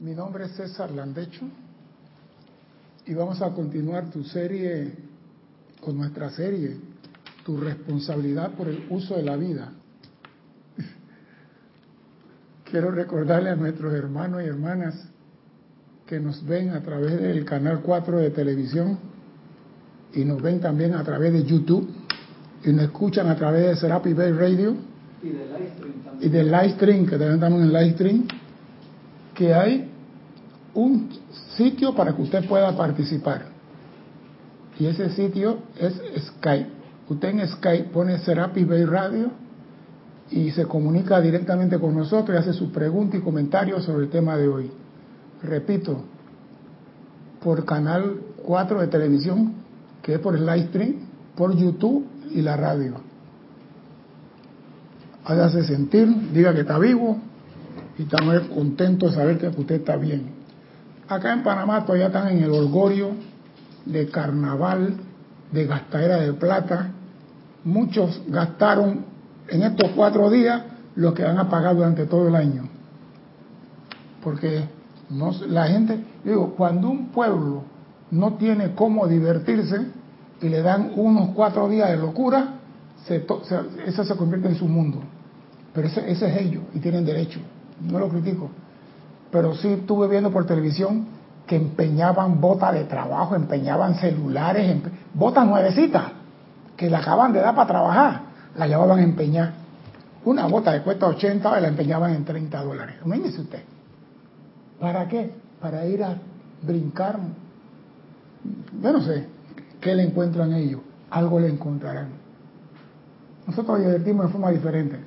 Mi nombre es César Landecho y vamos a continuar tu serie con nuestra serie, tu responsabilidad por el uso de la vida. Quiero recordarle a nuestros hermanos y hermanas que nos ven a través del canal 4 de televisión y nos ven también a través de YouTube y nos escuchan a través de Serapi Bay Radio y del Livestream, que también estamos en Livestream, que hay un sitio para que usted pueda participar. Y ese sitio es Skype. Usted en Skype pone Serapi Bay Radio y se comunica directamente con nosotros y hace sus preguntas y comentarios sobre el tema de hoy. Repito, por canal 4 de televisión, que es por el Livestream, por YouTube y la radio. Hágase sentir, diga que está vivo y estamos contentos de saber que usted está bien. Acá en Panamá todavía están en el orgullo de carnaval, de gastadera de plata. Muchos gastaron en estos cuatro días lo que van a pagar durante todo el año. Porque no, la gente, digo, cuando un pueblo no tiene cómo divertirse y le dan unos cuatro días de locura, se, eso se convierte en su mundo. Pero ese, es ellos y tienen derecho. No lo critico pero sí estuve viendo por televisión que empeñaban botas de trabajo, empeñaban celulares, botas nuevecitas, que la acaban de dar para trabajar, la llevaban a empeñar. Una bota que cuesta 80 la empeñaban en 30 dólares. Imagínese usted. ¿Para qué? Para ir a brincar. Yo no sé qué le encuentran ellos. Algo le encontrarán. Nosotros divertimos de forma diferente.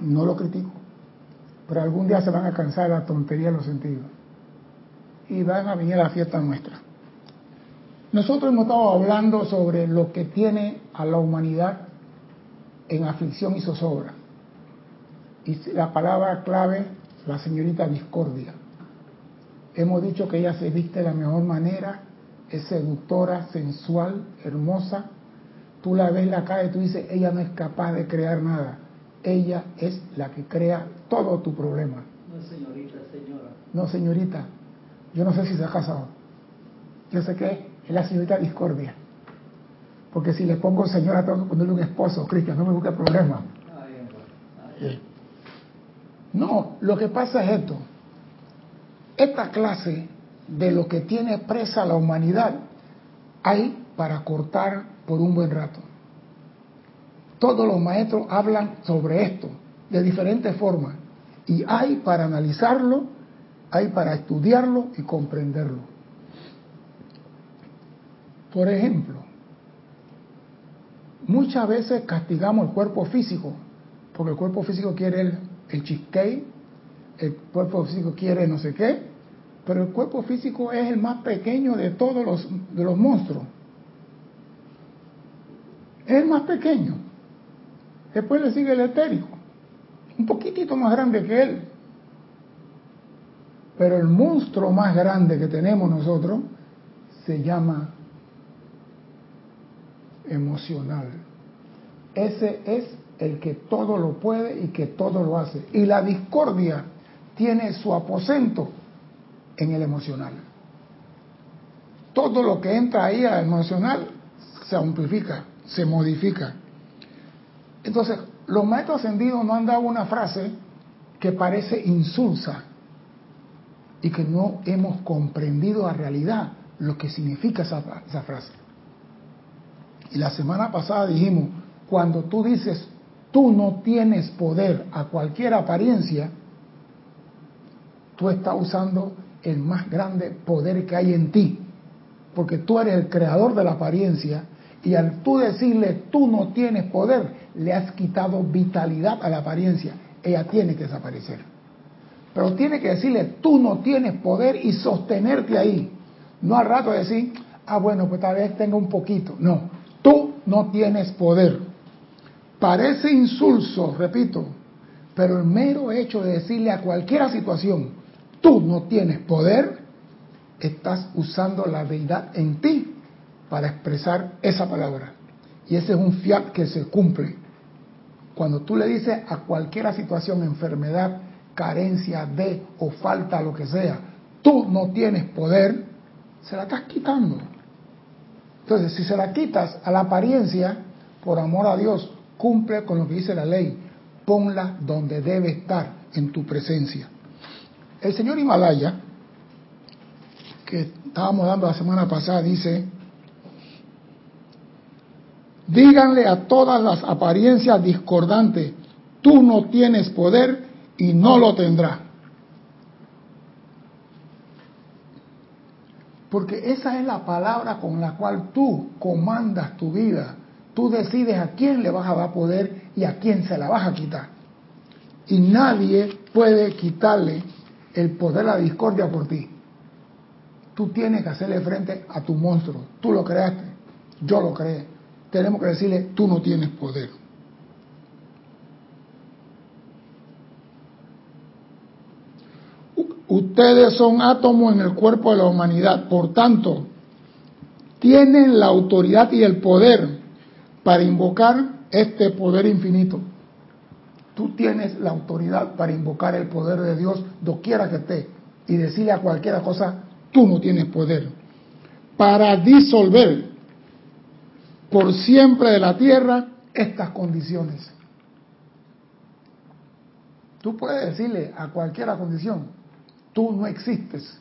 No lo critico pero algún día se van a cansar la tontería de los sentidos y van a venir a la fiesta nuestra. Nosotros hemos estado hablando sobre lo que tiene a la humanidad en aflicción y zozobra. Y la palabra clave, la señorita discordia. Hemos dicho que ella se viste de la mejor manera, es seductora, sensual, hermosa. Tú la ves la cara y tú dices, ella no es capaz de crear nada ella es la que crea todo tu problema. No, señorita, señora. No, señorita. Yo no sé si se ha casado. Yo sé que es la señorita discordia. Porque si le pongo señora, tengo que ponerle un esposo, Cristian, no me busque problema. No, lo que pasa es esto. Esta clase de lo que tiene presa la humanidad hay para cortar por un buen rato. Todos los maestros hablan sobre esto de diferentes formas. Y hay para analizarlo, hay para estudiarlo y comprenderlo. Por ejemplo, muchas veces castigamos el cuerpo físico, porque el cuerpo físico quiere el, el cheesecake, el cuerpo físico quiere no sé qué, pero el cuerpo físico es el más pequeño de todos los, de los monstruos. Es el más pequeño. Después le sigue el etérico, un poquitito más grande que él. Pero el monstruo más grande que tenemos nosotros se llama emocional. Ese es el que todo lo puede y que todo lo hace. Y la discordia tiene su aposento en el emocional. Todo lo que entra ahí al emocional se amplifica, se modifica. Entonces, los maestros ascendidos no han dado una frase que parece insulsa y que no hemos comprendido a realidad lo que significa esa, esa frase. Y la semana pasada dijimos, cuando tú dices, tú no tienes poder a cualquier apariencia, tú estás usando el más grande poder que hay en ti, porque tú eres el creador de la apariencia y al tú decirle, tú no tienes poder, le has quitado vitalidad a la apariencia. Ella tiene que desaparecer. Pero tiene que decirle, tú no tienes poder y sostenerte ahí. No al rato decir, ah, bueno, pues tal vez tenga un poquito. No, tú no tienes poder. Parece insulso, repito, pero el mero hecho de decirle a cualquier situación, tú no tienes poder, estás usando la deidad en ti para expresar esa palabra. Y ese es un fiat que se cumple Cuando tú le dices a cualquier situación, enfermedad, carencia de o falta, lo que sea, tú no tienes poder, se la estás quitando. Entonces, si se la quitas a la apariencia, por amor a Dios, cumple con lo que dice la ley, ponla donde debe estar, en tu presencia. El señor Himalaya, que estábamos dando la semana pasada, dice, díganle a todas las apariencias discordantes, tú no tienes poder y no lo tendrás. Porque esa es la palabra con la cual tú comandas tu vida. Tú decides a quién le vas a dar poder y a quién se la vas a quitar. Y nadie puede quitarle el poder a la discordia por ti. Tú tienes que hacerle frente a tu monstruo. Tú lo creaste, yo lo creé. Tenemos que decirle, tú no tienes poder. Ustedes son átomos en el cuerpo de la humanidad, por tanto, tienen la autoridad y el poder para invocar este poder infinito. Tú tienes la autoridad para invocar el poder de Dios doquiera que esté y decirle a cualquiera cosa, tú no tienes poder. Para disolver por siempre de la tierra estas condiciones. Tú puedes decirle a cualquiera condición, tú no existes.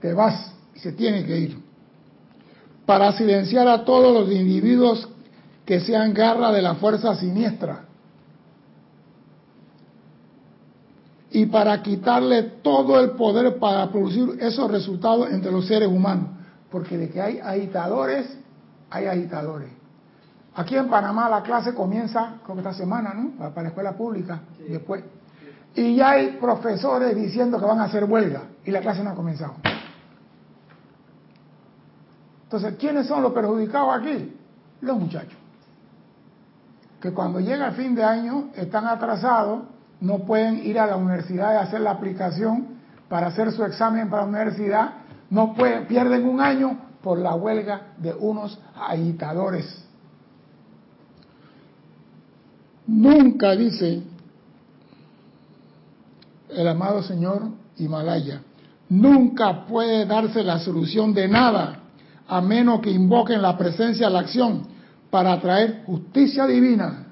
Te vas y se tiene que ir. Para silenciar a todos los individuos que sean garra de la fuerza siniestra. Y para quitarle todo el poder para producir esos resultados entre los seres humanos. Porque de que hay agitadores, hay agitadores. Aquí en Panamá la clase comienza, creo que esta semana, ¿no? Para la escuela pública. Después y ya hay profesores diciendo que van a hacer huelga y la clase no ha comenzado. Entonces, ¿quiénes son los perjudicados aquí? Los muchachos. Que cuando llega el fin de año están atrasados, no pueden ir a la universidad y hacer la aplicación para hacer su examen para la universidad, no pueden, pierden un año por la huelga de unos agitadores. Nunca dice el amado señor Himalaya. Nunca puede darse la solución de nada a menos que invoquen la presencia de la acción para traer justicia divina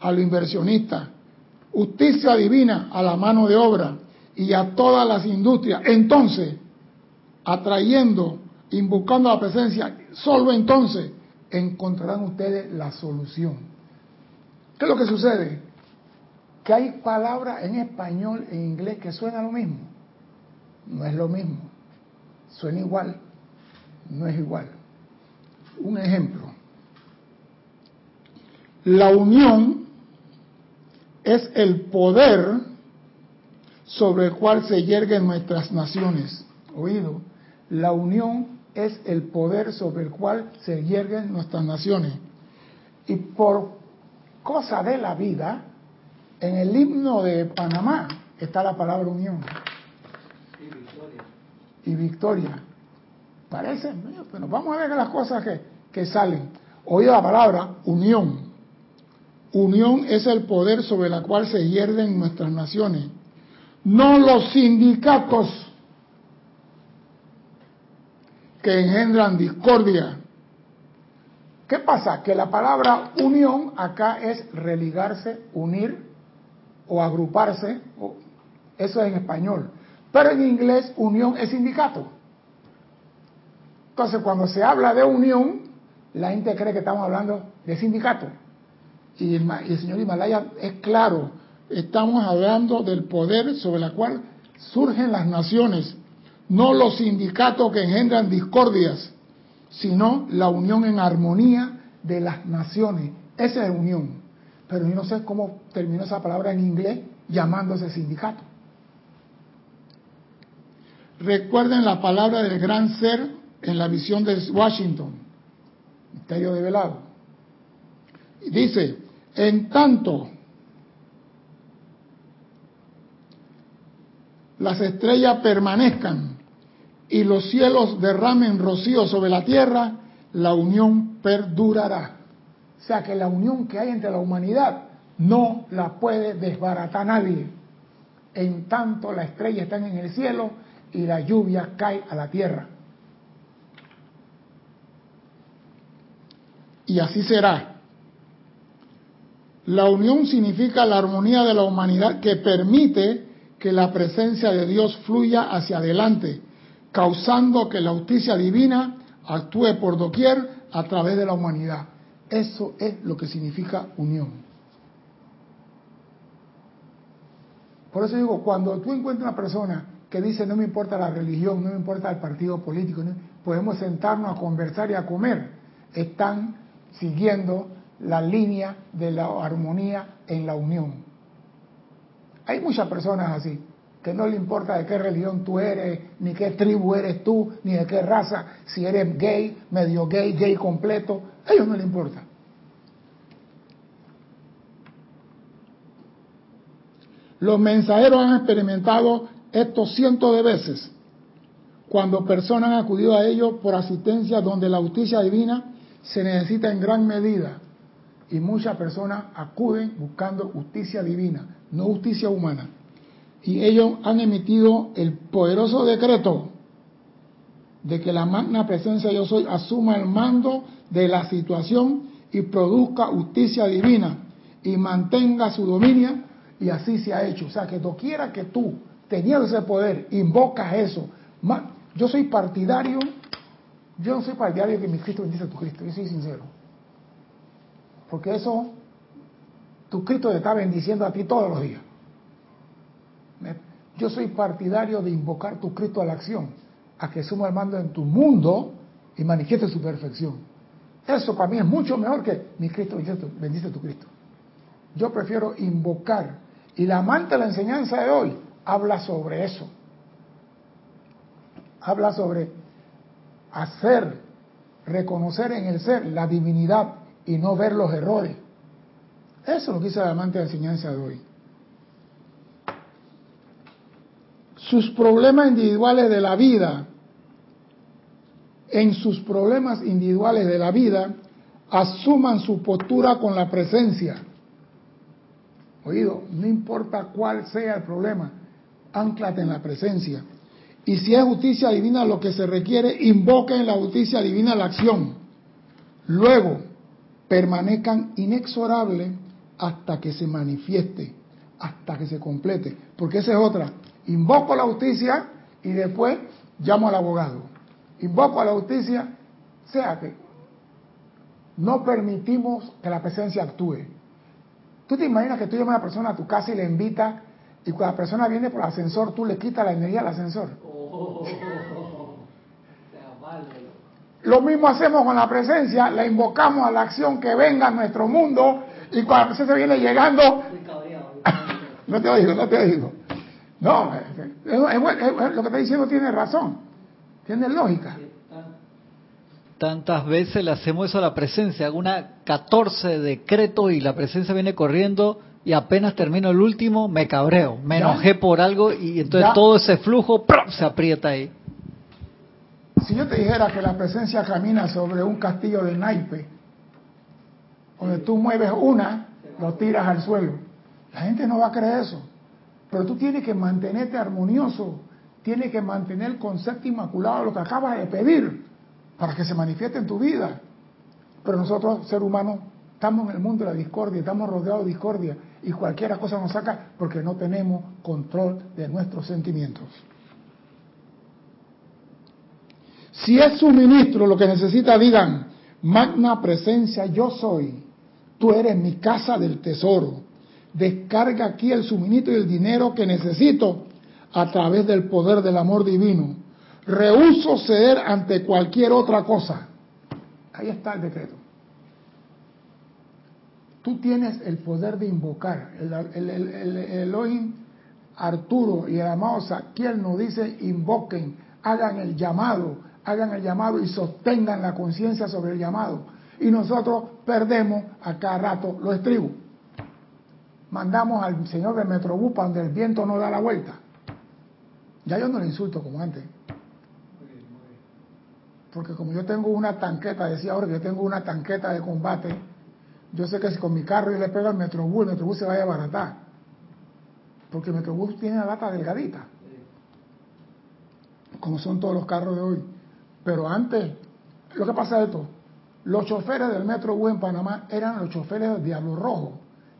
a los inversionistas, justicia divina a la mano de obra y a todas las industrias. Entonces, atrayendo, invocando la presencia, solo entonces encontrarán ustedes la solución. ¿Qué es lo que sucede? que hay palabras en español e inglés que suenan lo mismo. No es lo mismo. Suena igual. No es igual. Un ejemplo. La unión es el poder sobre el cual se yerguen nuestras naciones. Oído, la unión es el poder sobre el cual se yerguen nuestras naciones. Y por cosa de la vida, en el himno de Panamá está la palabra unión. Y victoria. Y victoria. Parece, pero vamos a ver las cosas que, que salen. Oye la palabra unión. Unión es el poder sobre el cual se hierden nuestras naciones. No los sindicatos que engendran discordia. ¿Qué pasa? Que la palabra unión acá es religarse, unir, o agruparse, eso es en español. Pero en inglés unión es sindicato. Entonces cuando se habla de unión, la gente cree que estamos hablando de sindicato. Y el, señor Himalaya es claro, estamos hablando del poder sobre el cual surgen las naciones, no los sindicatos que engendran discordias, sino la unión en armonía de las naciones. Esa es unión pero yo no sé cómo terminó esa palabra en inglés llamándose sindicato. Recuerden la palabra del gran ser en la visión de Washington, misterio de velado. Dice, en tanto las estrellas permanezcan y los cielos derramen rocío sobre la tierra, la unión perdurará. O sea que la unión que hay entre la humanidad no la puede desbaratar nadie. En tanto las estrellas están en el cielo y la lluvia cae a la tierra. Y así será. La unión significa la armonía de la humanidad que permite que la presencia de Dios fluya hacia adelante, causando que la justicia divina actúe por doquier a través de la humanidad. Eso es lo que significa unión. Por eso digo, cuando tú encuentras una persona que dice no me importa la religión, no me importa el partido político, podemos sentarnos a conversar y a comer, están siguiendo la línea de la armonía en la unión. Hay muchas personas así, que no le importa de qué religión tú eres, ni qué tribu eres tú, ni de qué raza, si eres gay, medio gay, gay completo, a ellos no le importa. Los mensajeros han experimentado esto cientos de veces. Cuando personas han acudido a ellos por asistencia donde la justicia divina se necesita en gran medida y muchas personas acuden buscando justicia divina, no justicia humana. Y ellos han emitido el poderoso decreto de que la magna presencia yo soy asuma el mando de la situación y produzca justicia divina y mantenga su dominio y así se ha hecho. O sea, que doquiera que tú, teniendo ese poder, invocas eso. Yo soy partidario, yo no soy partidario que mi Cristo bendice a tu Cristo, yo soy sincero. Porque eso, tu Cristo te está bendiciendo a ti todos los días. Yo soy partidario de invocar tu Cristo a la acción, a que suma el mando en tu mundo y manifieste su perfección. Eso para mí es mucho mejor que mi Cristo bendice tu Cristo. Yo prefiero invocar. Y la amante de la enseñanza de hoy habla sobre eso. Habla sobre hacer, reconocer en el ser la divinidad y no ver los errores. Eso es lo que dice el amante de enseñanza de hoy. Sus problemas individuales de la vida, en sus problemas individuales de la vida, asuman su postura con la presencia. Oído, no importa cuál sea el problema, anclate en la presencia. Y si es justicia divina lo que se requiere, invoque en la justicia divina la acción. Luego, permanezcan inexorables hasta que se manifieste, hasta que se complete. Porque esa es otra. Invoco la justicia y después llamo al abogado. Invoco a la justicia, sea que no permitimos que la presencia actúe. Tú te imaginas que tú llamas a una persona a tu casa y le invitas y cuando la persona viene por el ascensor, tú le quitas la energía al ascensor. Oh, lo mismo hacemos con la presencia, la invocamos a la acción que venga a nuestro mundo y cuando la presencia viene llegando... no te oigo, no te oigo. No, lo que está diciendo tiene razón, tiene lógica. Tantas veces le hacemos eso a la presencia, una 14 decretos y la presencia viene corriendo y apenas termino el último me cabreo, me enojé por algo y entonces todo ese flujo se aprieta ahí. Si yo te dijera que la presencia camina sobre un castillo de naipe, donde tú mueves una, lo tiras al suelo, la gente no va a creer eso. Pero tú tienes que mantenerte armonioso, tienes que mantener el concepto inmaculado, lo que acabas de pedir, para que se manifieste en tu vida. Pero nosotros, ser humanos, estamos en el mundo de la discordia, estamos rodeados de discordia y cualquier cosa nos saca porque no tenemos control de nuestros sentimientos. Si es suministro lo que necesita, digan, magna presencia yo soy, tú eres mi casa del tesoro. Descarga aquí el suministro y el dinero que necesito a través del poder del amor divino. Rehuso ceder ante cualquier otra cosa. Ahí está el decreto. Tú tienes el poder de invocar. El, el, Elohim Arturo y el amado Saquiel nos dice invoquen, hagan el llamado, hagan el llamado y sostengan la conciencia sobre el llamado. Y nosotros perdemos a cada rato los estribos. Mandamos al señor del Metrobús para donde el viento no da la vuelta. Ya yo no le insulto como antes. Porque como yo tengo una tanqueta, decía ahora que yo tengo una tanqueta de combate, yo sé que si con mi carro yo le pego al Metrobús, el Metrobús se vaya a abaratar. Porque el Metrobús tiene la lata delgadita. Como son todos los carros de hoy. Pero antes, lo que pasa es esto, los choferes del Metrobús en Panamá eran los choferes del Diablo Rojo.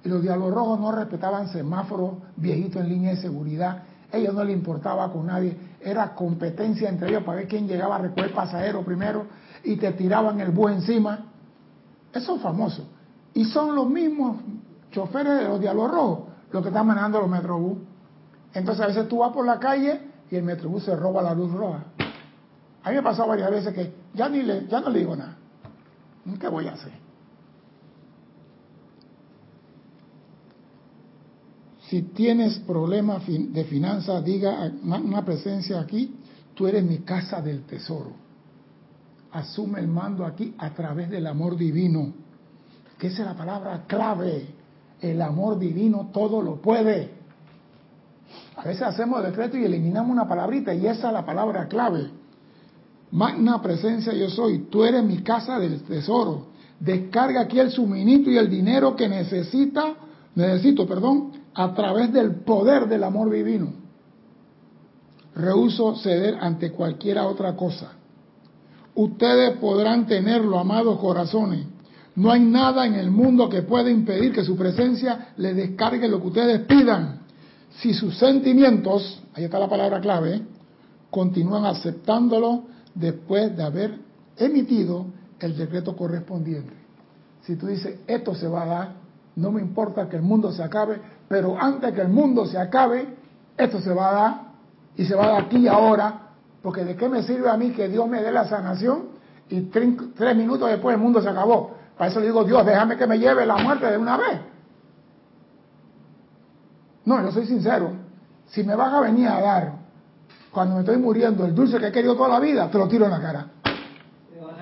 Y los Diablos Rojos no respetaban semáforos viejitos en línea de seguridad. Ellos no les importaba con nadie. Era competencia entre ellos para ver quién llegaba a recoger pasajero primero y te tiraban el bus encima. Eso es famoso. Y son los mismos choferes de los Diablos Rojos los que están manejando los Metrobús. Entonces a veces tú vas por la calle y el Metrobús se roba la luz roja. A mí me ha pasado varias veces que ya, ni le, ya no le digo nada. ¿Qué voy a hacer? Si tienes problemas de finanzas, diga una presencia aquí, tú eres mi casa del tesoro. Asume el mando aquí a través del amor divino, que esa es la palabra clave. El amor divino todo lo puede. A veces hacemos decreto y eliminamos una palabrita y esa es la palabra clave. Magna presencia yo soy, tú eres mi casa del tesoro. Descarga aquí el suministro y el dinero que necesita, necesito, perdón, a través del poder del amor divino. Rehuso ceder ante cualquiera otra cosa. Ustedes podrán tenerlo, amados corazones. No hay nada en el mundo que pueda impedir que su presencia le descargue lo que ustedes pidan. Si sus sentimientos, ahí está la palabra clave, continúan aceptándolo después de haber emitido el decreto correspondiente. Si tú dices, esto se va a dar, no me importa que el mundo se acabe, pero antes que el mundo se acabe, esto se va a dar y se va a dar aquí y ahora, porque de qué me sirve a mí que Dios me dé la sanación y tres minutos después el mundo se acabó. Para eso le digo, Dios, déjame que me lleve la muerte de una vez. No, yo soy sincero. Si me vas a venir a dar, cuando me estoy muriendo, el dulce que he querido toda la vida, te lo tiro en la cara.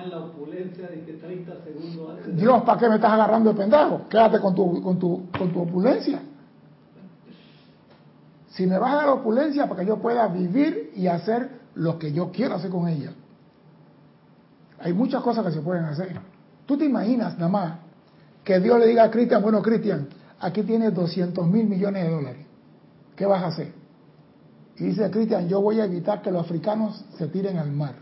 la opulencia de que 30 segundos antes. Dios, ¿para qué me estás agarrando de pendejo? Quédate con tu, con tu, con tu opulencia. Si me vas a dar opulencia para que yo pueda vivir y hacer lo que yo quiero hacer con ella. Hay muchas cosas que se pueden hacer. Tú te imaginas nada más que Dios le diga a Cristian, bueno Cristian, aquí tienes 200 mil millones de dólares. ¿Qué vas a hacer? Y dice Cristian, yo voy a evitar que los africanos se tiren al mar.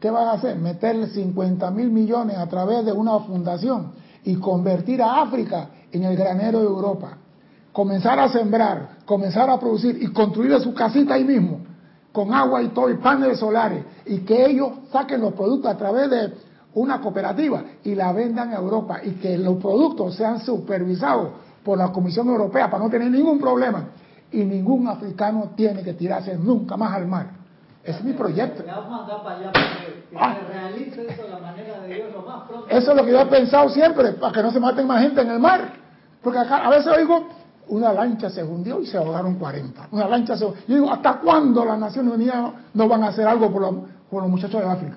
¿Qué vas a hacer? Meterle 50 mil millones a través de una fundación y convertir a África en el granero de Europa. Comenzar a sembrar, comenzar a producir y construir su casita ahí mismo, con agua y todo, y paneles solares, y que ellos saquen los productos a través de una cooperativa y la vendan a Europa y que los productos sean supervisados por la Comisión Europea para no tener ningún problema y ningún africano tiene que tirarse nunca más al mar. Es mi proyecto. Eso es lo que yo he pensado siempre, para que no se maten más gente en el mar. Porque acá a veces oigo, una lancha se hundió y se ahogaron 40. Una lancha se Yo digo, ¿hasta cuándo las Naciones Unidas no van a hacer algo por los, por los muchachos de África?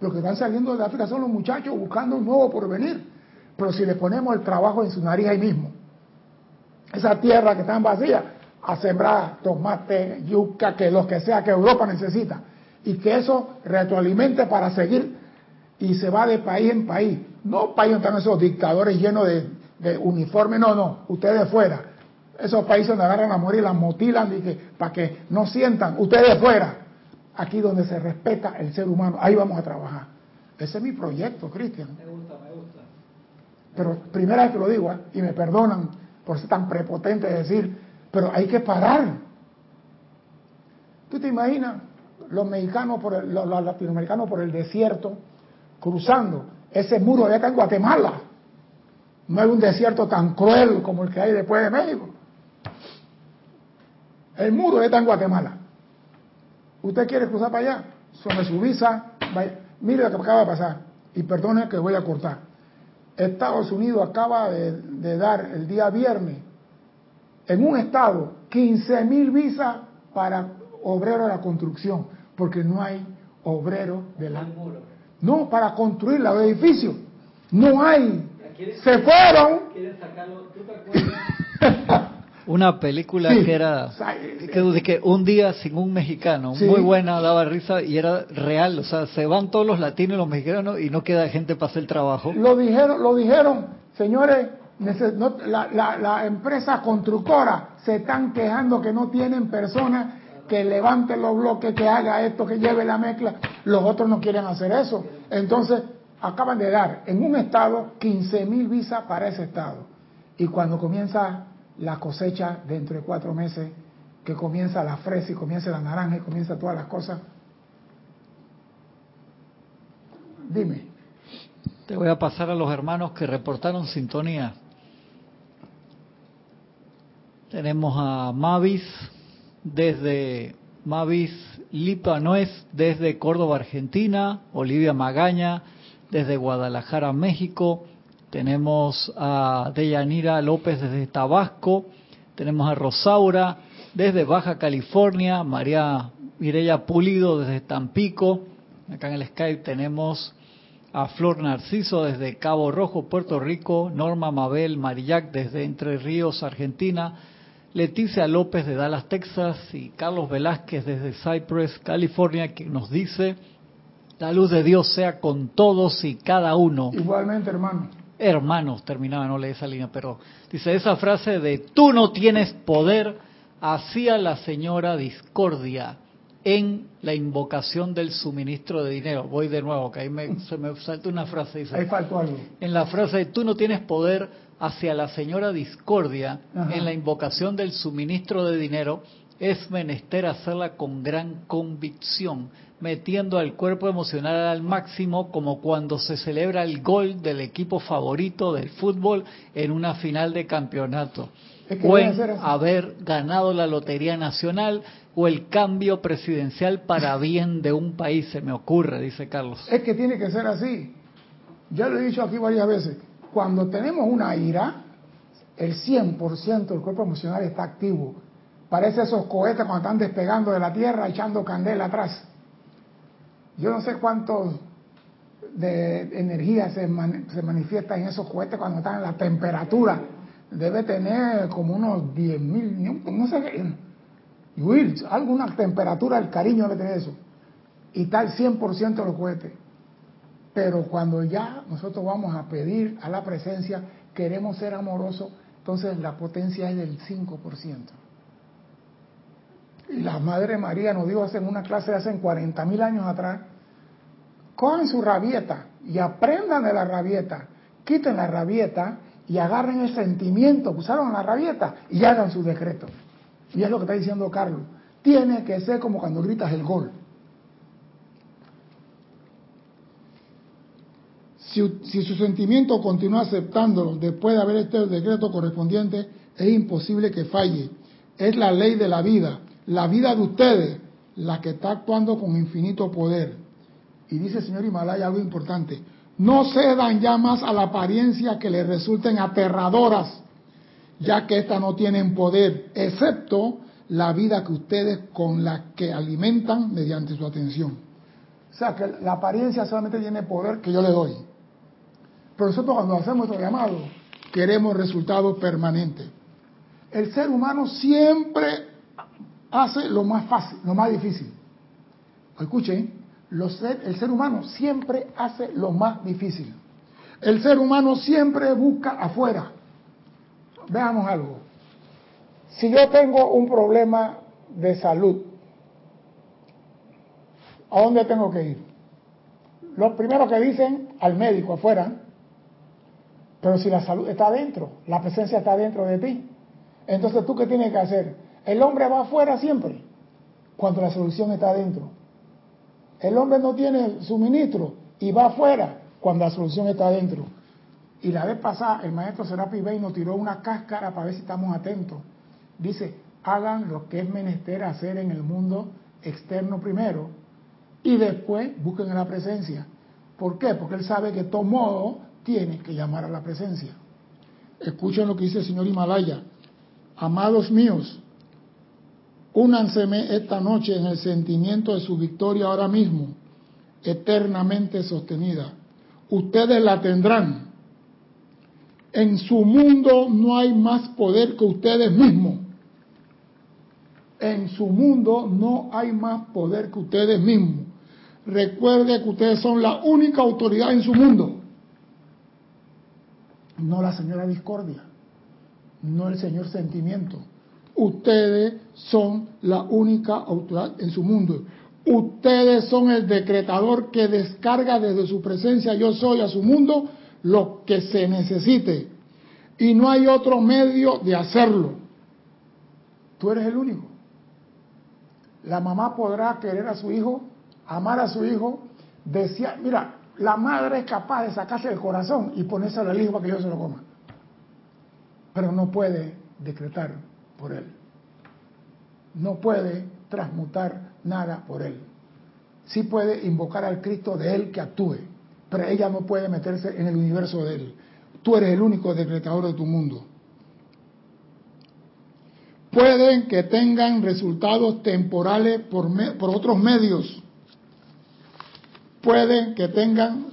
Los que están saliendo de África son los muchachos buscando un nuevo porvenir. Pero si le ponemos el trabajo en su nariz ahí mismo, esa tierra que está vacía, a sembrar tomate, yuca, que lo que sea que Europa necesita. Y que eso retroalimente para seguir y se va de país en país. No país donde están esos dictadores llenos de, de uniformes, no, no, ustedes fuera. Esos países donde agarran a morir, las mutilan y que, para que no sientan, ustedes fuera aquí donde se respeta el ser humano, ahí vamos a trabajar. Ese es mi proyecto, Cristian. Me gusta, me gusta. Pero primera vez que lo digo, ¿eh? y me perdonan por ser tan prepotente de decir, pero hay que parar. ¿Tú te imaginas los mexicanos, por los, latinoamericanos por el desierto, cruzando ese muro de acá en Guatemala? No hay un desierto tan cruel como el que hay después de México. El muro de en Guatemala. ¿Usted quiere cruzar para allá? Sobre su visa, mire lo que acaba de pasar. Y perdone que voy a cortar. Estados Unidos acaba de, dar el día viernes en un estado 15 mil visas para obreros de la construcción, porque no hay obreros de la... No, para construir los edificios. No hay. Se fueron. ¿Quieren sacarlo? ¿Tú te acuerdas? una película que era que, que, un día sin un mexicano, muy buena, daba risa y era real, o sea, se van todos los latinos y los mexicanos y no queda gente para hacer el trabajo. Lo dijeron, lo dijeron, señores, la, empresa constructora se están quejando que no tienen personas que levanten los bloques, que haga esto, que lleve la mezcla. Los otros no quieren hacer eso. Entonces, acaban de dar en un estado 15 mil visas para ese estado. Y cuando comienza la cosecha dentro de cuatro meses, que comienza la fresa y comienza la naranja y comienza todas las cosas. Dime. Te voy a pasar a los hermanos que reportaron sintonía. Tenemos a Mavis desde Mavis Lipa Nuez desde Córdoba, Argentina, Olivia Magaña desde Guadalajara, México, tenemos a Deyanira López desde Tabasco, tenemos a Rosaura desde Baja California, María Mireya Pulido desde Tampico, acá en el Skype tenemos a Flor Narciso desde Cabo Rojo, Puerto Rico, Norma Mabel Marillac desde Entre Ríos, Argentina, Leticia López de Dallas, Texas y Carlos Velázquez desde Cypress, California, que nos dice, la luz de Dios sea con todos y cada uno. Igualmente, hermano hermanos, terminaba, no leí esa línea, pero dice esa frase de tú no tienes poder, hacía la señora Discordia en la invocación del suministro de dinero. Voy de nuevo, que ahí me, se me salta una frase. Dice, ahí faltó algo. En la frase de tú no tienes poder, hacia la señora Discordia, en la invocación del suministro de dinero, es menester hacerla con gran convicción metiendo al cuerpo emocional al máximo como cuando se celebra el gol del equipo favorito del fútbol en una final de campeonato. o en haber ganado la Lotería Nacional o el cambio presidencial para bien de un país, se me ocurre, dice Carlos. Es que tiene que ser así. Ya lo he dicho aquí varias veces. Cuando tenemos una ira, el 100% del cuerpo emocional está activo. Parece esos cohetes cuando están despegando de la Tierra echando candela atrás. Yo no sé cuánto de energía se, se manifiesta en esos cohetes cuando están en la temperatura. Debe tener como unos 10.000, no sé qué, alguna temperatura, el cariño debe tener eso. Y tal 100% de los cohetes. Pero cuando ya nosotros vamos a pedir a la presencia, queremos ser amorosos, entonces la potencia es del 5%. Y la Madre María nos dijo hace en una clase de hace 40 mil años atrás, cojan su rabieta y aprendan de la rabieta, quiten la rabieta y agarren el sentimiento que usaron la rabieta y hagan su decreto. Y es lo que está diciendo Carlos. Tiene que ser como cuando gritas el gol. Si, su sentimiento continúa aceptándolo después de haber hecho el decreto correspondiente, es imposible que falle. Es la ley de la vida, la vida de ustedes, la que está actuando con infinito poder. Y dice el señor Himalaya algo importante. No cedan ya más a la apariencia que les resulten aterradoras, ya que éstas no tienen poder, excepto la vida que ustedes con la que alimentan mediante su atención. O sea que la apariencia solamente tiene poder que yo le doy. Pero nosotros cuando hacemos nuestro llamado, queremos resultados permanentes. El ser humano siempre hace lo más fácil, lo más difícil. Escuchen, el ser humano siempre hace lo más difícil. El ser humano siempre busca afuera. Veamos algo. Si yo tengo un problema de salud, ¿a dónde tengo que ir? Lo primero que dicen, al médico afuera. Pero si la salud está adentro, la presencia está dentro de ti. Entonces, ¿tú qué tienes que hacer? El hombre va afuera siempre, cuando la solución está adentro. El hombre no tiene suministro y va afuera cuando la solución está adentro. Y la vez pasada, el maestro Serapi Bey nos tiró una cáscara para ver si estamos atentos. Dice, hagan lo que es menester hacer en el mundo externo primero y después busquen la presencia. ¿Por qué? Porque él sabe que de todo modo tiene que llamar a la presencia. Escuchen lo que dice el señor Himalaya. Amados míos, Únanseme esta noche en el sentimiento de su victoria ahora mismo, eternamente sostenida. Ustedes la tendrán. En su mundo no hay más poder que ustedes mismos. En su mundo no hay más poder que ustedes mismos. Recuerde que ustedes son la única autoridad en su mundo. No la señora discordia, no el señor sentimiento. Ustedes son la única autoridad en su mundo. Ustedes son el decretador que descarga desde su presencia yo soy a su mundo lo que se necesite. Y no hay otro medio de hacerlo. Tú eres el único. La mamá podrá querer a su hijo, amar a su hijo, decía, mira, la madre es capaz de sacarse el corazón y ponérselo al hijo para que yo se lo coma. Pero no puede decretar por él. No puede transmutar nada por él. Sí puede invocar al Cristo de él que actúe, pero ella no puede meterse en el universo de él. Tú eres el único decretador de tu mundo. Pueden que tengan resultados temporales por, por otros medios. Pueden que tengan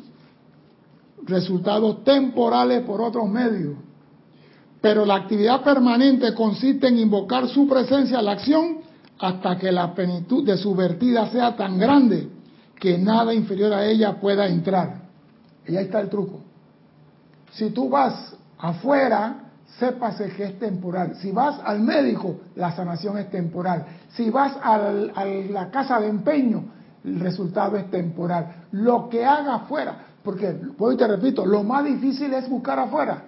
resultados temporales por otros medios. Pero la actividad permanente consiste en invocar su presencia a la acción hasta que la plenitud de su vertida sea tan grande que nada inferior a ella pueda entrar. Y ahí está el truco. Si tú vas afuera, sépase que es temporal. Si vas al médico, la sanación es temporal. Si vas a la casa de empeño, el resultado es temporal. Lo que haga afuera, porque, hoy te repito, lo más difícil es buscar afuera.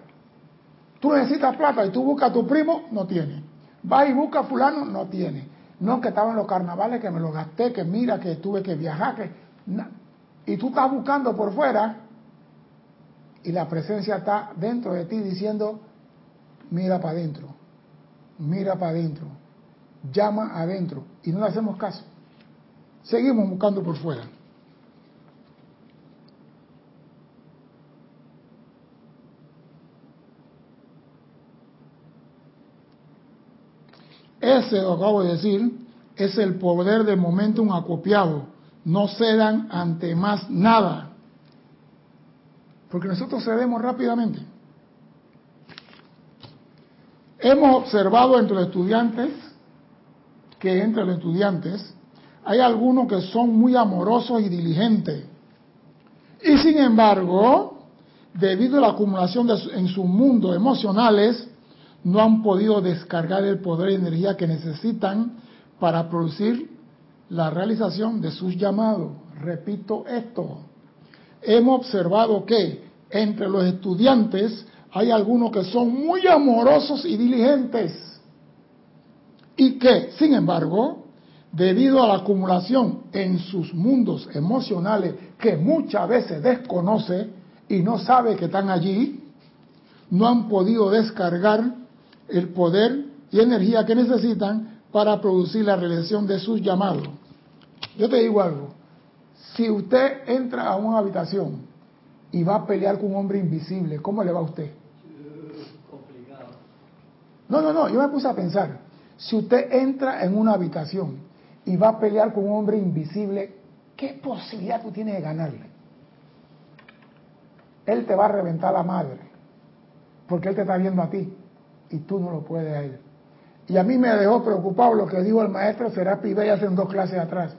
Tú necesitas plata y tú buscas a tu primo, no tiene. Va y busca a fulano, no tiene. No, que estaba en los carnavales, que me lo gasté, que mira, que tuve que viajar, que... Y tú estás buscando por fuera y la presencia está dentro de ti diciendo, mira para adentro, mira para adentro, llama adentro. Y no le hacemos caso. Seguimos buscando por fuera. Ese, lo acabo de decir, es el poder del momentum acopiado. No cedan ante más nada. Porque nosotros cedemos rápidamente. Hemos observado entre los estudiantes que entre los estudiantes hay algunos que son muy amorosos y diligentes. Y sin embargo, debido a la acumulación en su mundo emocionales, no han podido descargar el poder y energía que necesitan para producir la realización de sus llamados. Repito esto. Hemos observado que entre los estudiantes hay algunos que son muy amorosos y diligentes y que, sin embargo, debido a la acumulación en sus mundos emocionales que muchas veces desconoce y no sabe que están allí, no han podido descargar el poder y energía que necesitan para producir la realización de sus llamados. Yo te digo algo, si usted entra a una habitación y va a pelear con un hombre invisible, ¿cómo le va a usted? Complicado. No, no, no, yo me puse a pensar, si usted entra en una habitación y va a pelear con un hombre invisible, ¿qué posibilidad tú tienes de ganarle? Él te va a reventar la madre, porque él te está viendo a ti y tú no lo puedes a él. Y a mí me dejó preocupado lo que dijo el maestro Serapi Bey hace dos clases atrás.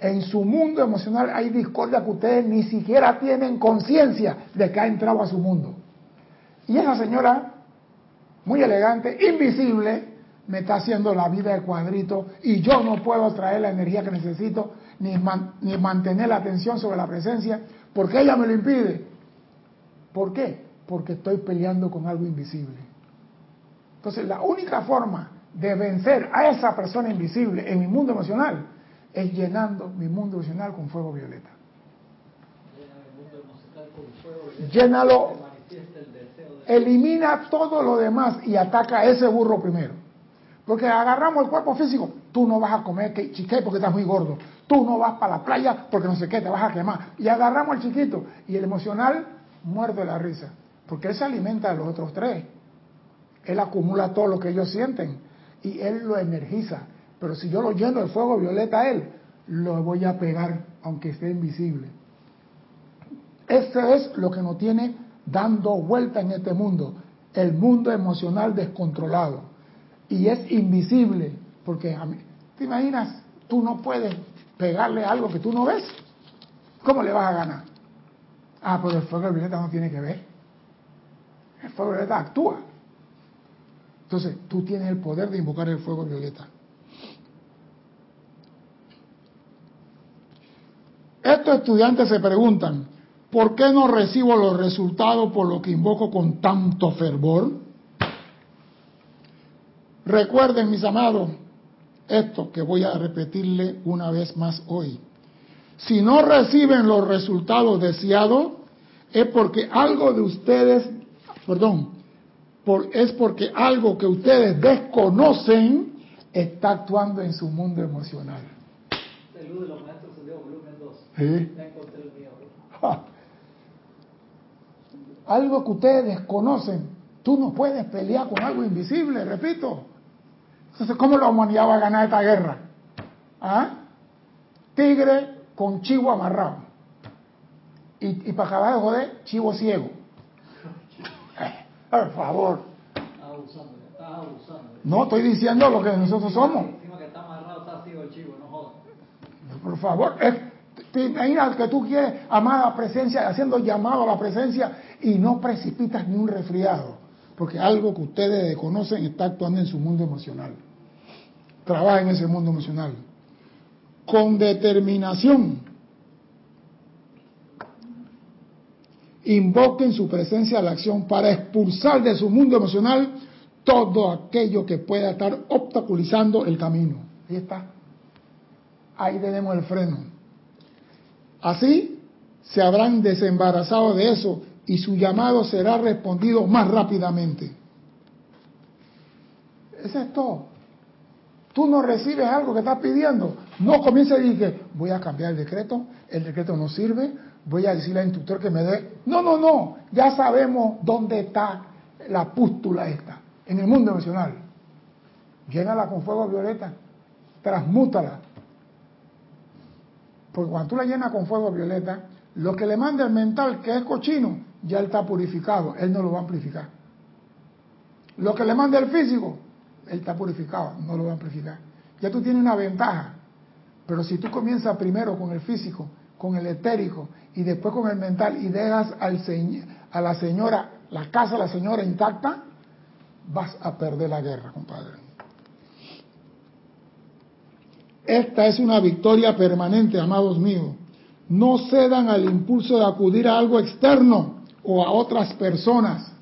En su mundo emocional hay discordia que ustedes ni siquiera tienen conciencia de que ha entrado a su mundo. Y esa señora, muy elegante, invisible, me está haciendo la vida de cuadrito y yo no puedo traer la energía que necesito ni, ni mantener la atención sobre la presencia porque ella me lo impide. ¿Por qué? Porque estoy peleando con algo invisible. Entonces, la única forma de vencer a esa persona invisible en mi mundo emocional es llenando mi mundo emocional con fuego violeta. Llénalo, elimina todo lo demás y ataca a ese burro primero. Porque agarramos el cuerpo físico, tú no vas a comer chiqué porque estás muy gordo, tú no vas para la playa porque no sé qué, te vas a quemar. Y agarramos al chiquito y el emocional muerde la risa, porque él se alimenta de los otros tres. Él acumula todo lo que ellos sienten y él lo energiza. Pero si yo lo lleno de fuego violeta a él, lo voy a pegar aunque esté invisible. Eso es lo que nos tiene dando vuelta en este mundo, el mundo emocional descontrolado. Y es invisible, porque ¿te imaginas? Tú no puedes pegarle algo que tú no ves. ¿Cómo le vas a ganar? Ah, pues el fuego violeta no tiene que ver. El fuego violeta actúa. Entonces, tú tienes el poder de invocar el fuego violeta. Estos estudiantes se preguntan, ¿por qué no recibo los resultados por lo que invoco con tanto fervor? Recuerden, mis amados, esto que voy a repetirle una vez más hoy. Si no reciben los resultados deseados, es porque algo de ustedes, perdón, es porque algo que ustedes desconocen está actuando en su mundo emocional. Algo que ustedes desconocen. Tú no puedes pelear con algo invisible, repito. Entonces, ¿cómo la humanidad va a ganar esta guerra? ¿Ah? Tigre con chivo amarrado. Y, para acabar de joder, chivo ciego. Eh, por favor. No, estoy diciendo lo que nosotros somos. Por favor, te imaginas que tú quieres amar a la presencia, haciendo llamado a la presencia y no precipitas ni un resfriado, porque algo que ustedes conocen está actuando en su mundo emocional. Trabaja en ese mundo emocional. Con determinación. Invoquen su presencia a la acción para expulsar de su mundo emocional todo aquello que pueda estar obstaculizando el camino. Ahí está. Ahí tenemos el freno. Así se habrán desembarazado de eso y su llamado será respondido más rápidamente. Eso es todo. Tú no recibes algo que estás pidiendo. No comiences a decir voy a cambiar el decreto, el decreto no sirve, voy a decirle al instructor que me dé. No, no, no. Ya sabemos dónde está la pústula esta, en el mundo emocional. Llénala con fuego violeta, transmútala. Porque cuando tú la llenas con fuego violeta, lo que le manda el mental, que es cochino, ya él está purificado, él no lo va a amplificar. Lo que le manda el físico, él está purificado, no lo va a amplificar. Ya tú tienes una ventaja. Pero si tú comienzas primero con el físico, con el etérico y después con el mental y dejas al a la señora, la casa de la señora intacta, vas a perder la guerra, compadre. Esta es una victoria permanente, amados míos. No cedan al impulso de acudir a algo externo o a otras personas.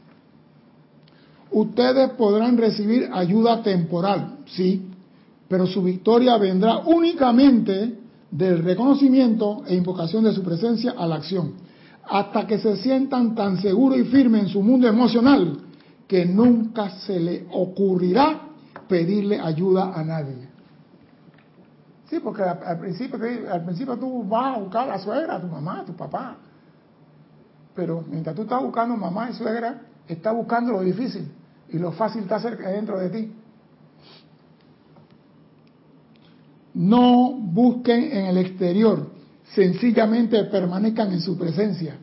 Ustedes podrán recibir ayuda temporal, sí, pero su victoria vendrá únicamente del reconocimiento e invocación de su presencia a la acción, hasta que se sientan tan seguros y firmes en su mundo emocional que nunca se le ocurrirá pedirle ayuda a nadie. Sí, porque al principio, al principio tú vas a buscar a la suegra, a tu mamá, a tu papá. Pero mientras tú estás buscando mamá y suegra, estás buscando lo difícil. Y lo fácil está cerca dentro de ti. No busquen en el exterior, sencillamente permanezcan en su presencia.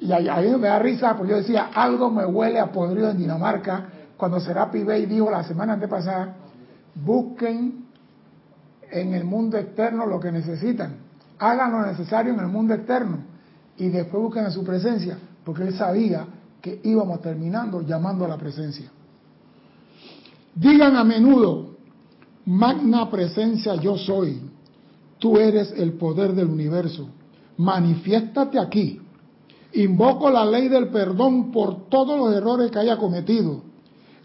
Y ahí, me da risa, porque yo decía, algo me huele a podrido en Dinamarca, cuando Serapi Bey dijo la semana antepasada, busquen en el mundo externo lo que necesitan, hagan lo necesario en el mundo externo y después busquen en su presencia, porque él sabía que íbamos terminando llamando a la presencia. Digan a menudo, magna presencia yo soy, tú eres el poder del universo, manifiéstate aquí. Invoco la ley del perdón por todos los errores que haya cometido.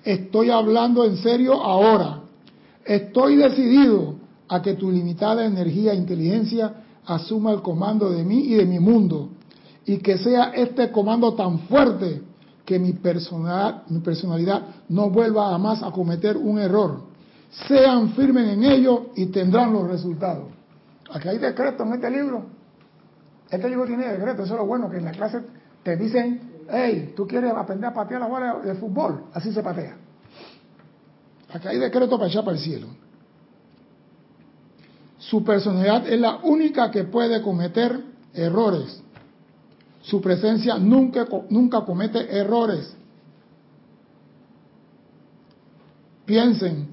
Estoy hablando en serio ahora. Estoy decidido a que tu limitada energía e inteligencia asuma el comando de mí y de mi mundo. Y que sea este comando tan fuerte que mi personalidad, mi personalidad no vuelva a más a cometer un error. Sean firmes en ello y tendrán los resultados. Aquí hay decretos en este libro. Este libro tiene decretos, eso es lo bueno, que en la clase te dicen, hey, tú quieres aprender a patear la bola de fútbol, así se patea. Aquí hay decretos para echar para el cielo. Su personalidad es la única que puede cometer errores. Su presencia nunca, nunca comete errores. Piensen,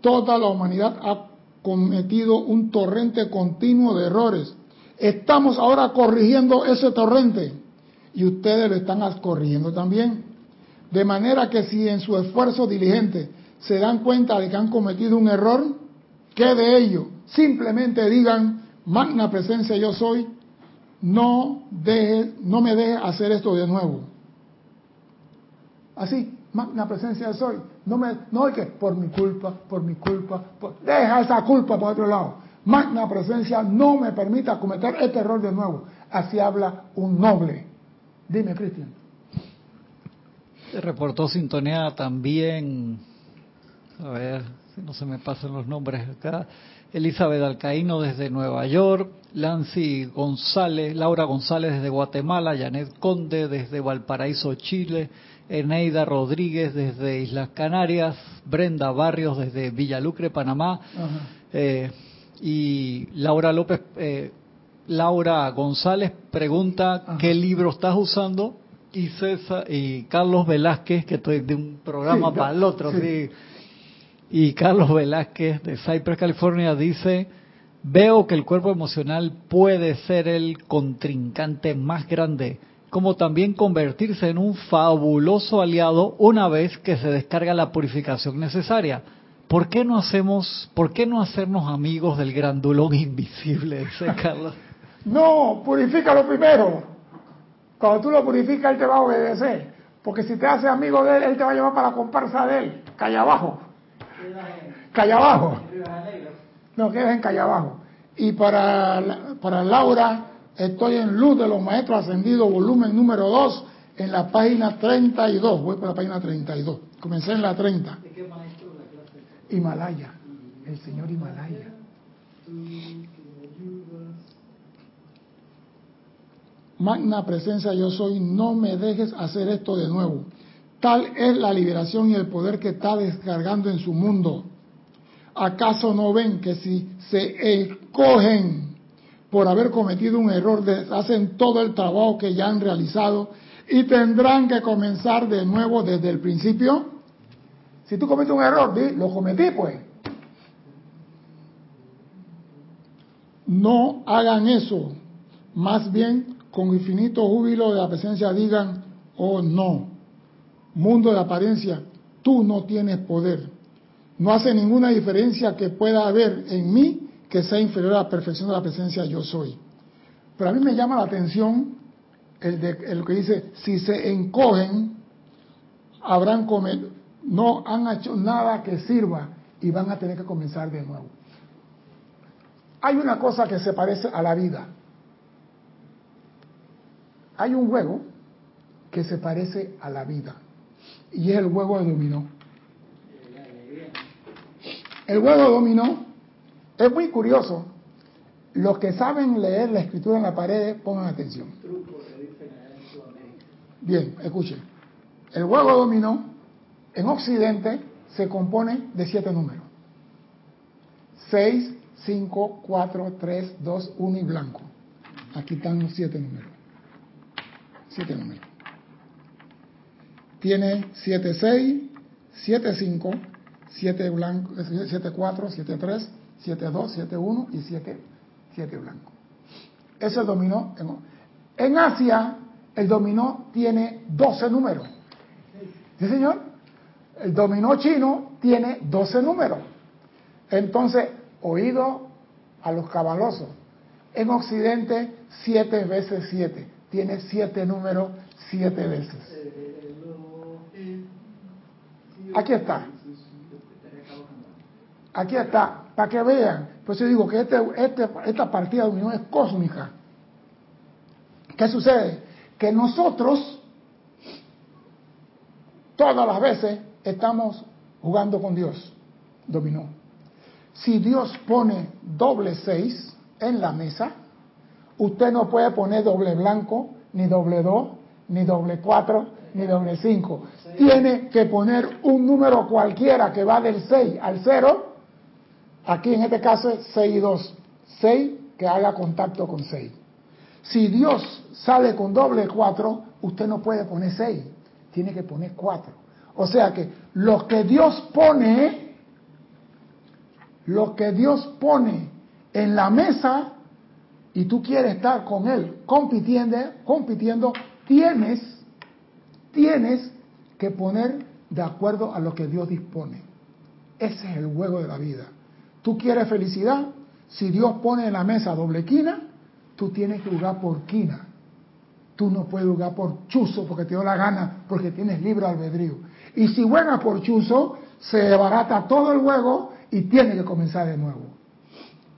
toda la humanidad ha cometido un torrente continuo de errores. Estamos ahora corrigiendo ese torrente y ustedes lo están corrigiendo también. De manera que si en su esfuerzo diligente se dan cuenta de que han cometido un error, ¿qué de ello? Simplemente digan, magna presencia yo soy, no, deje, no me deje hacer esto de nuevo. Así, magna presencia soy, no me, no es que por mi culpa, por mi culpa, deja esa culpa por otro lado. Magna presencia no me permita cometer este error de nuevo. Así habla un noble. Dime, Cristian. Se reportó sintonía también, a ver no se me pasan los nombres acá, Elizabeth Alcaíno desde Nueva York, Lancy González, Laura González desde Guatemala, Janet Conde desde Valparaíso, Chile, Eneida Rodríguez desde Islas Canarias, Brenda Barrios desde Villalucre, Panamá, eh, y Laura López, eh, Laura González pregunta qué libro estás usando y César y Carlos Velázquez que estoy de un programa para el otro, sí. Y Carlos Velázquez de Cypress, California dice, veo que el cuerpo emocional puede ser el contrincante más grande como también convertirse en un fabuloso aliado una vez que se descarga la purificación necesaria. ¿Por qué no hacemos, por qué no hacernos amigos del grandulón invisible, dice Carlos? no, purifícalo primero. Cuando tú lo purificas, él te va a obedecer. Porque si te hace amigo de él, él te va a llevar para la comparsa de él. Calla abajo. Calla abajo. No, quedes en Calla abajo. Y para, para Laura, Estoy en Luz de los Maestros Ascendidos, volumen número 2, en la página 32. Voy por la página 32. Comencé en la 30. ¿De qué maestro la clase? Himalaya. El señor Himalaya. Magna presencia yo soy, no me dejes hacer esto de nuevo. Tal es la liberación y el poder que está descargando en su mundo. ¿Acaso no ven que si se escogen por haber cometido un error, hacen todo el trabajo que ya han realizado y tendrán que comenzar de nuevo desde el principio. Si tú cometes un error, di, lo cometí pues. No hagan eso. Más bien, con infinito júbilo de la presencia digan, oh no, mundo de apariencia, tú no tienes poder. No hace ninguna diferencia que pueda haber en mí que sea inferior a la perfección de la presencia yo soy. Pero a mí me llama la atención el, de, el que dice, si se encogen, habrán comido, no han hecho nada que sirva y van a tener que comenzar de nuevo. Hay una cosa que se parece a la vida. Hay un juego que se parece a la vida y es el juego de dominó. El juego de dominó es muy curioso. Los que saben leer la escritura en la pared, pongan atención. Bien, escuchen. El juego dominó en Occidente se compone de siete números. 6, 5, 4, 3, 2, 1 y blanco. Aquí están los siete números. Siete números. Tiene 7, 6, 7, 5, 7 blanco, 7, 4, 7, 3, 7-2, 7-1 y 7, 7 blanco. Ese dominó. En, en Asia, el dominó tiene 12 números. ¿Sí, señor? El dominó chino tiene 12 números. Entonces, oído a los cabalosos. En Occidente, 7 veces 7. Tiene 7 números 7 veces. Aquí está. Aquí está para que vean. Pues yo digo que este, este, esta partida de unión es cósmica. ¿Qué sucede? Que nosotros, todas las veces, estamos jugando con Dios. Dominó. Si Dios pone doble seis en la mesa, usted no puede poner doble blanco, ni doble dos, ni doble cuatro, ni doble cinco. Tiene que poner un número cualquiera que va del 6 al 0 Aquí en este caso es 6 y 2. 6 que haga contacto con 6. Si Dios sale con doble cuatro, usted no puede poner seis, tiene que poner cuatro. O sea que lo que Dios pone, lo que Dios pone en la mesa y tú quieres estar con Él compitiendo, compitiendo tienes, tienes que poner de acuerdo a lo que Dios dispone. Ese es el juego de la vida. Tú quieres felicidad, si Dios pone en la mesa doble quina, tú tienes que jugar por quina. Tú no puedes jugar por chuzo porque te dio la gana, porque tienes libre albedrío. Y si juegas por chuzo, se barata todo el juego y tiene que comenzar de nuevo.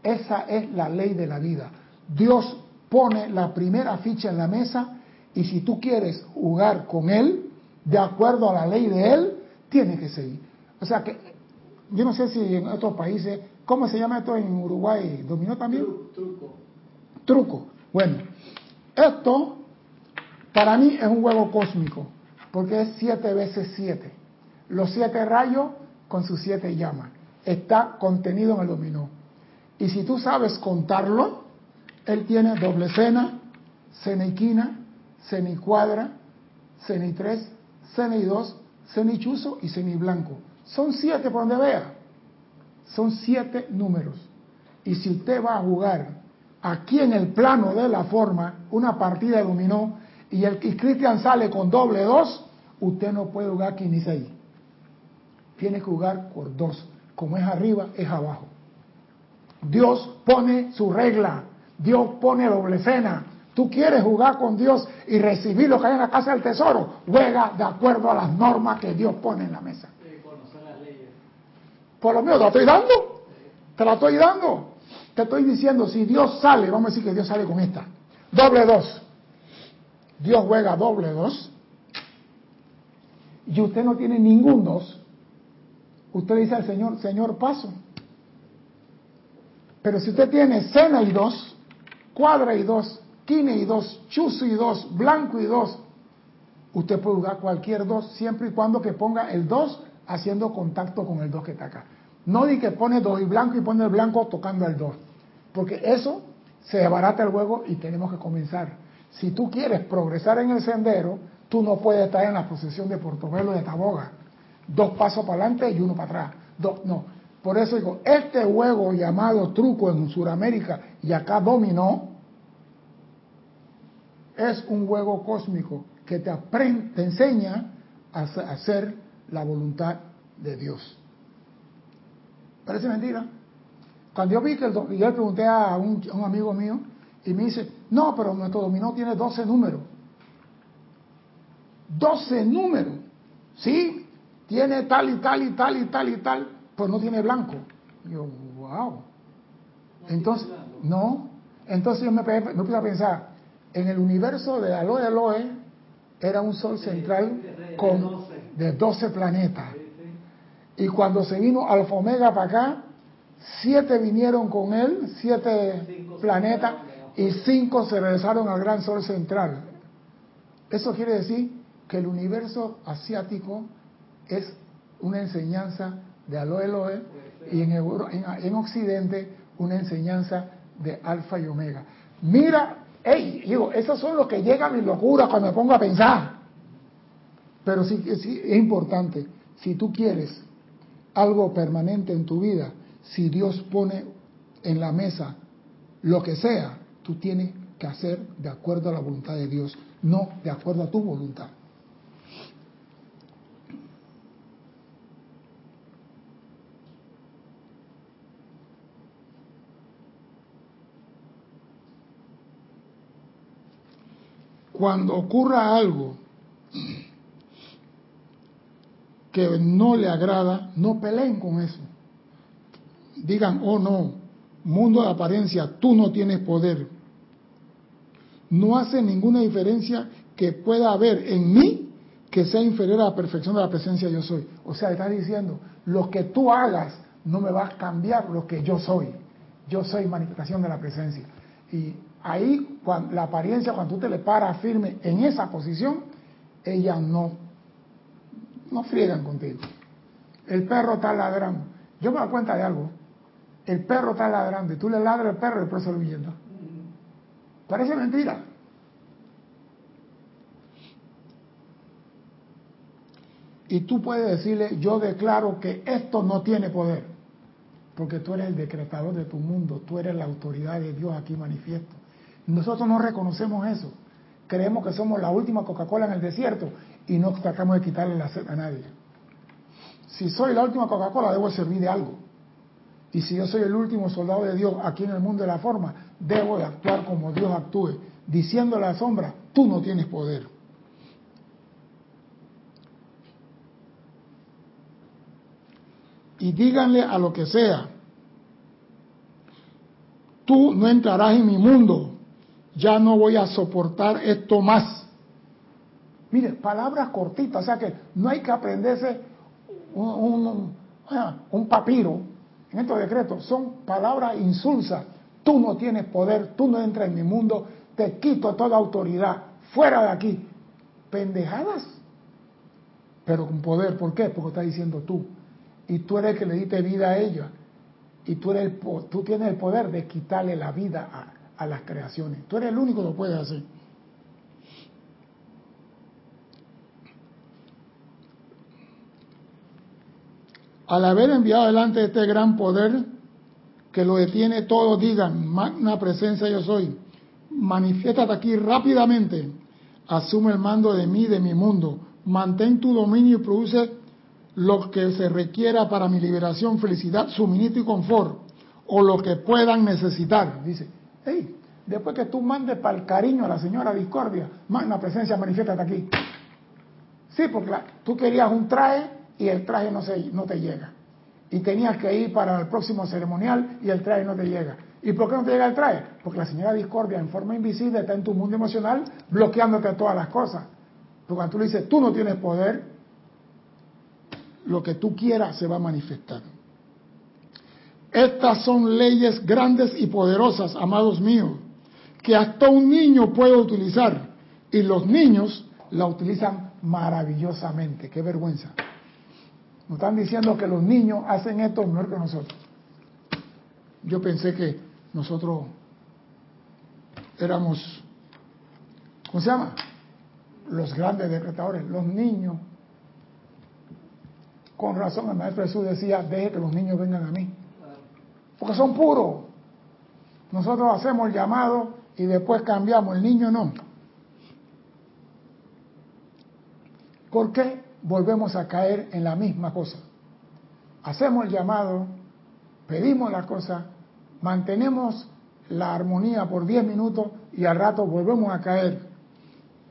Esa es la ley de la vida. Dios pone la primera ficha en la mesa y si tú quieres jugar con Él, de acuerdo a la ley de Él, tienes que seguir. O sea que, yo no sé si en otros países ¿Cómo se llama esto en Uruguay? ¿Dominó también? Truco. Truco. Bueno, esto para mí es un juego cósmico, porque es siete veces siete. Los siete rayos con sus siete llamas. Está contenido en el dominó. Y si tú sabes contarlo, él tiene doble cena, cena y quina, cena y cuadra, cena y tres, cena y dos, cena y chuzo y y blanco. Son siete por donde vea. Son siete números. Y si usted va a jugar aquí en el plano de la forma una partida de dominó y el Cristian sale con doble dos, usted no puede jugar aquí ni seis. Tiene que jugar por dos. Como es arriba, es abajo. Dios pone su regla. Dios pone doble cena. Tú quieres jugar con Dios y recibir lo que hay en la casa del tesoro. Juega de acuerdo a las normas que Dios pone en la mesa. Por lo menos te la estoy dando. Te la estoy dando. Te estoy diciendo, si Dios sale, vamos a decir que Dios sale con esta. Doble dos. Dios juega doble dos. Y usted no tiene ningún dos. Usted dice al Señor, Señor, paso. Pero si usted tiene cena y dos, cuadra y dos, quine y dos, chuzo y dos, blanco y dos, usted puede jugar cualquier dos siempre y cuando que ponga el dos haciendo contacto con el 2 que está acá. No di que pone 2 y blanco y pone el blanco tocando el 2, porque eso se abarata el juego y tenemos que comenzar. Si tú quieres progresar en el sendero, tú no puedes estar en la posición de Portobelo de Taboga. Dos pasos para adelante y uno para atrás. Dos, no. Por eso digo, este juego llamado truco en Sudamérica y acá dominó, es un juego cósmico que te, aprende, te enseña a hacer la voluntad de Dios. Parece mentira. Cuando yo vi que el, yo le pregunté a un, amigo mío y me dice, no, pero nuestro dominó tiene 12 números. 12 números. Sí, tiene tal y tal y tal y tal y tal, pues no tiene blanco. yo, wow. Entonces, no. Entonces yo me, me puse a pensar, en el universo de Aloe Aloe era un sol central con de 12 planetas. Y cuando se vino Alfa Omega para acá, siete vinieron con él, siete planetas, y cinco se regresaron al gran sol central. Eso quiere decir que el universo asiático es una enseñanza de Aloe Eloe y en, en, Occidente una enseñanza de Alfa y Omega. Mira, hey, digo, esos son los que llegan a mi locura cuando me pongo a pensar. Pero sí, sí es importante, si tú quieres algo permanente en tu vida, si Dios pone en la mesa lo que sea, tú tienes que hacer de acuerdo a la voluntad de Dios, no de acuerdo a tu voluntad. Cuando ocurra algo que no le agrada, no peleen con eso. Digan, oh no, mundo de apariencia, tú no tienes poder. No hace ninguna diferencia que pueda haber en mí que sea inferior a la perfección de la presencia yo soy. O sea, está diciendo, lo que tú hagas no me va a cambiar lo que yo soy. Yo soy manifestación de la presencia. Y ahí, cuando, la apariencia, cuando tú te le paras firme en esa posición, ella no no friegan contigo. El perro está ladrando. Yo me doy cuenta de algo. El perro está ladrando y tú le ladras al perro y el perro se lo huyendo. Parece mentira. Y tú puedes decirle, yo declaro que esto no tiene poder, porque tú eres el decretador de tu mundo, tú eres la autoridad de Dios aquí manifiesto. Nosotros no reconocemos eso. Creemos que somos la última Coca-Cola en el desierto y no tratamos de quitarle la sed a nadie. Si soy la última Coca-Cola, debo servir de algo. Y si yo soy el último soldado de Dios aquí en el mundo de la forma, debo de actuar como Dios actúe, diciendo a la sombra, tú no tienes poder. Y díganle a lo que sea, tú no entrarás en mi mundo, ya no voy a soportar esto más. Mire, palabras cortitas, o sea que no hay que aprenderse un, un, papiro en estos decretos, son palabras insulsas. Tú no tienes poder, tú no entras en mi mundo, te quito toda autoridad, fuera de aquí. Pendejadas, pero con poder, ¿por qué? Porque está diciendo tú. Y tú eres el que le diste vida a ella. Y tú, eres tú tienes el poder de quitarle la vida a, a las creaciones. Tú eres el único que lo puede hacer. Al haber enviado adelante este gran poder que lo detiene todo, digan, magna presencia yo soy, manifiéstate aquí rápidamente, asume el mando de mí, de mi mundo, mantén tu dominio y produce lo que se requiera para mi liberación, felicidad, suministro y confort, o lo que puedan necesitar. Dice, hey, después que tú mandes para el cariño a la señora Discordia, magna presencia, manifiéstate aquí. Sí, porque tú querías un traje y el traje no, no te llega. Y tenías que ir para el próximo ceremonial y el traje no te llega. ¿Y por qué no te llega el traje? Porque la señora Discordia en forma invisible está en tu mundo emocional bloqueándote todas las cosas. Porque cuando tú le dices, tú no tienes poder, lo que tú quieras se va a manifestar. Estas son leyes grandes y poderosas, amados míos, que hasta un niño puede utilizar. Y los niños la utilizan maravillosamente. Qué vergüenza. Nos están diciendo que los niños hacen esto mejor que nosotros. Yo pensé que nosotros éramos, ¿cómo se llama? Los grandes decretadores, los niños. Con razón el Maestro Jesús decía, deje que los niños vengan a mí. Porque son puros. Nosotros hacemos el llamado y después cambiamos, el niño no. ¿Por qué? volvemos a caer en la misma cosa. Hacemos el llamado, pedimos la cosa, mantenemos la armonía por 10 minutos y al rato volvemos a caer.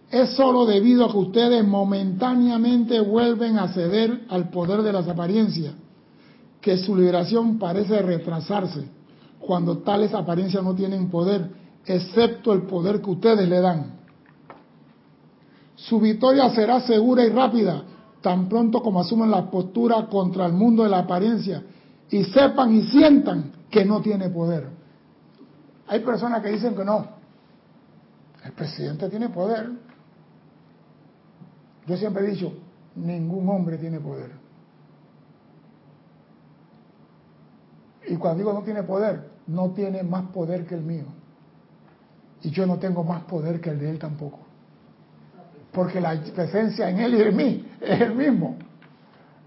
Es solo debido a que ustedes momentáneamente vuelven a ceder al poder de las apariencias, que su liberación parece retrasarse cuando tales apariencias no tienen poder, excepto el poder que ustedes le dan. Su victoria será segura y rápida tan pronto como asuman la postura contra el mundo de la apariencia y sepan y sientan que no tiene poder. Hay personas que dicen que no. El presidente tiene poder. Yo siempre he dicho, ningún hombre tiene poder. Y cuando digo no tiene poder, no tiene más poder que el mío. Y yo no tengo más poder que el de él tampoco porque la presencia en él y en mí es el mismo.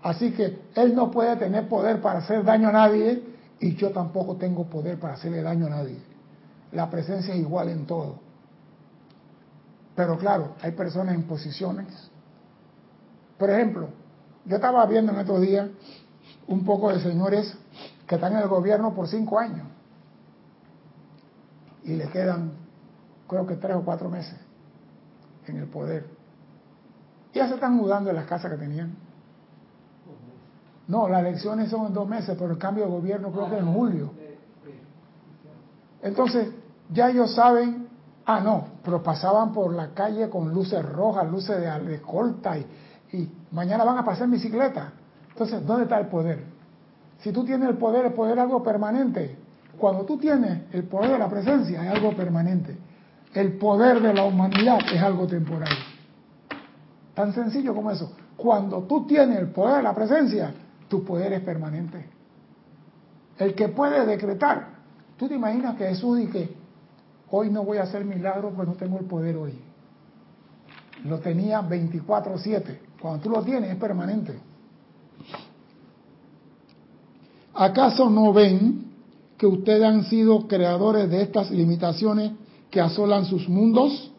Así que él no puede tener poder para hacer daño a nadie y yo tampoco tengo poder para hacerle daño a nadie. La presencia es igual en todo. Pero claro, hay personas en posiciones. Por ejemplo, yo estaba viendo en estos días un poco de señores que están en el gobierno por cinco años y le quedan creo que tres o cuatro meses en el poder. Ya se están mudando de las casas que tenían. No, las elecciones son en dos meses, pero el cambio de gobierno creo que en julio. Entonces, ya ellos saben, ah, no, pero pasaban por la calle con luces rojas, luces de, escolta y, y mañana van a pasar en bicicleta. Entonces, ¿dónde está el poder? Si tú tienes el poder, el poder es algo permanente. Cuando tú tienes el poder de la presencia, es algo permanente. El poder de la humanidad es algo temporal. Tan sencillo como eso. Cuando tú tienes el poder de la presencia, tu poder es permanente. El que puede decretar. Tú te imaginas que Jesús dice, hoy no voy a hacer milagro porque no tengo el poder hoy. Lo tenía 24/7. Cuando tú lo tienes es permanente. ¿Acaso no ven que ustedes han sido creadores de estas limitaciones que asolan sus mundos,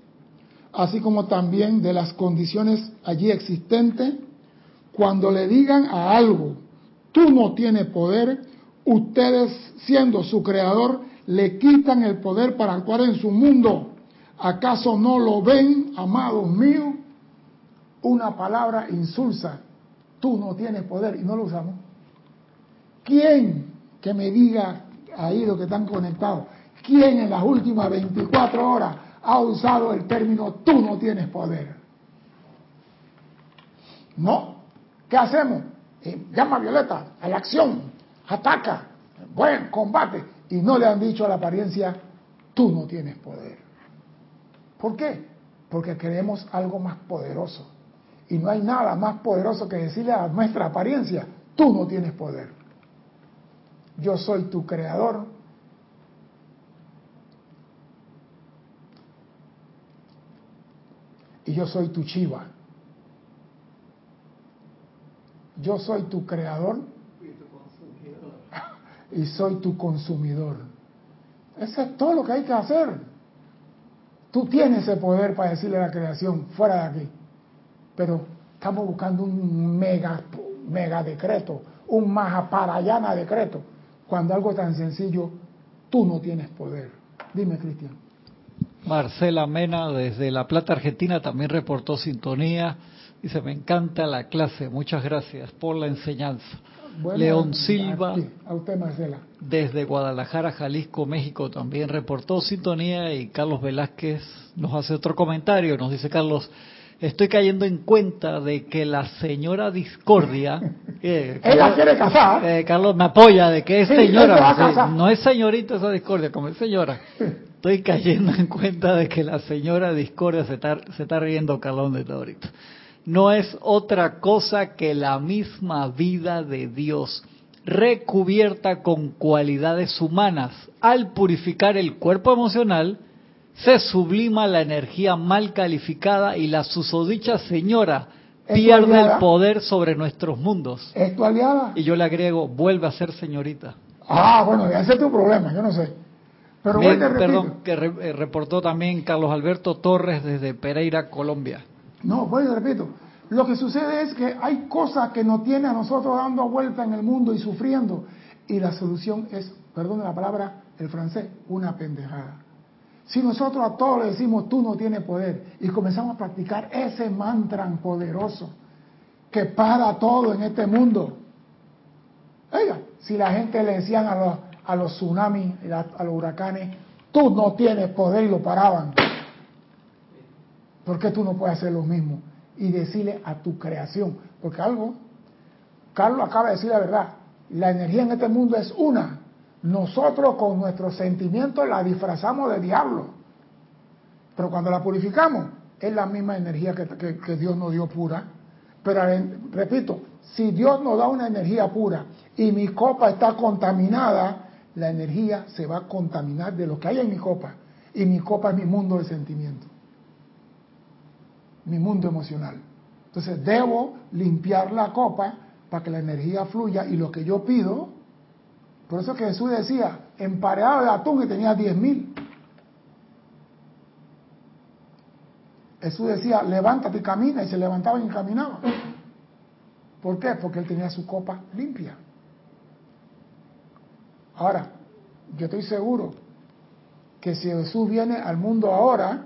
así como también de las condiciones allí existentes? Cuando le digan a algo, tú no tienes poder, ustedes siendo su creador, le quitan el poder para actuar en su mundo. ¿Acaso no lo ven, amados míos? Una palabra insulsa. Tú no tienes poder y no lo usamos. ¿Quién que me diga ahí lo que están conectados? ¿Quién en las últimas 24 horas ha usado el término tú no tienes poder? No. ¿Qué hacemos? Eh, llama a Violeta a la acción, ataca, buen combate. Y no le han dicho a la apariencia, tú no tienes poder. ¿Por qué? Porque queremos algo más poderoso. Y no hay nada más poderoso que decirle a nuestra apariencia, tú no tienes poder yo soy tu creador. Y yo soy tu chiva. Yo soy tu creador y soy tu consumidor. Eso es todo lo que hay que hacer. Tú tienes ese poder para decirle a la creación, fuera de aquí. Pero estamos buscando un mega, mega decreto, un mahaparayana decreto cuando algo tan sencillo, tú no tienes poder. Dime, Cristian. Marcela Mena desde La Plata, Argentina, también reportó sintonía. Dice, me encanta la clase, muchas gracias por la enseñanza. León Silva, a usted, Marcela. desde Guadalajara, Jalisco, México, también reportó sintonía y Carlos Velázquez nos hace otro comentario. Nos dice, Carlos, estoy cayendo en cuenta de que la señora Discordia... Eh, Ella quiere casar. Eh, Carlos me apoya de que es señora. no es señorita esa Discordia, como es señora. Estoy cayendo en cuenta de que la señora Discordia se está, se está riendo Carlos de todo ahorita. No es otra cosa que la misma vida de Dios recubierta con cualidades humanas al purificar el cuerpo emocional se sublima la energía mal calificada y la susodicha señora pierde el poder sobre nuestros mundos. ¿Es tu aliada? Y yo le agrego, vuelve a ser señorita. Ah, bueno, ese es tu problema, yo no sé. Pero Perdón, que eh, reportó también Carlos Alberto Torres desde Pereira, Colombia. No, voy repito. Lo que sucede es que hay cosas que nos tiene a nosotros dando vuelta en el mundo y sufriendo. Y la solución es, perdón la palabra, el francés, una pendejada. Si nosotros a todos le decimos, tú no tienes poder, y comenzamos a practicar ese mantra poderoso que para todo en este mundo. Oiga, si la gente le decían a los, a los tsunamis, a los huracanes, tú no tienes poder y lo paraban. ¿Por qué tú no puedes hacer lo mismo? Y decirle a tu creación, porque algo, Carlos acaba de decir la verdad, la energía en este mundo es una, nosotros con nuestros sentimientos la disfrazamos de diablo. Pero cuando la purificamos, es la misma energía que, Dios nos dio pura. Pero repito, si Dios nos da una energía pura y mi copa está contaminada, la energía se va a contaminar de lo que hay en mi copa. Y mi copa es mi mundo de sentimiento, mi mundo emocional. Entonces debo limpiar la copa para que la energía fluya y lo que yo pido por eso que Jesús decía, empareado de atún y tenía diez mil. Jesús decía, levántate y camina, y se levantaba y caminaba. ¿Por qué? Porque él tenía su copa limpia. Ahora, yo estoy seguro que si Jesús viene al mundo ahora,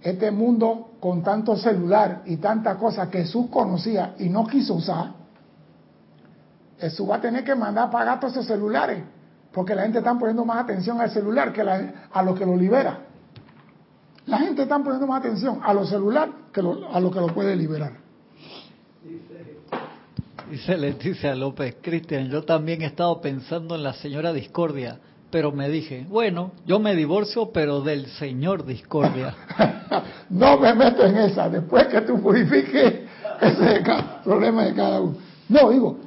este mundo con tanto celular y tanta cosa que Jesús conocía y no quiso usar, eso va a tener que mandar a pagar todos esos celulares, porque la gente está poniendo más atención al celular que a lo que lo libera. La gente está poniendo más atención a lo celular que a lo que lo puede liberar. Dice Leticia López, Cristian, yo también he estado pensando en la señora Discordia, pero me dije, bueno, yo me divorcio, pero del señor Discordia. no me meto en esa, después que tú purifiques, ese es el problema de cada uno. No, digo,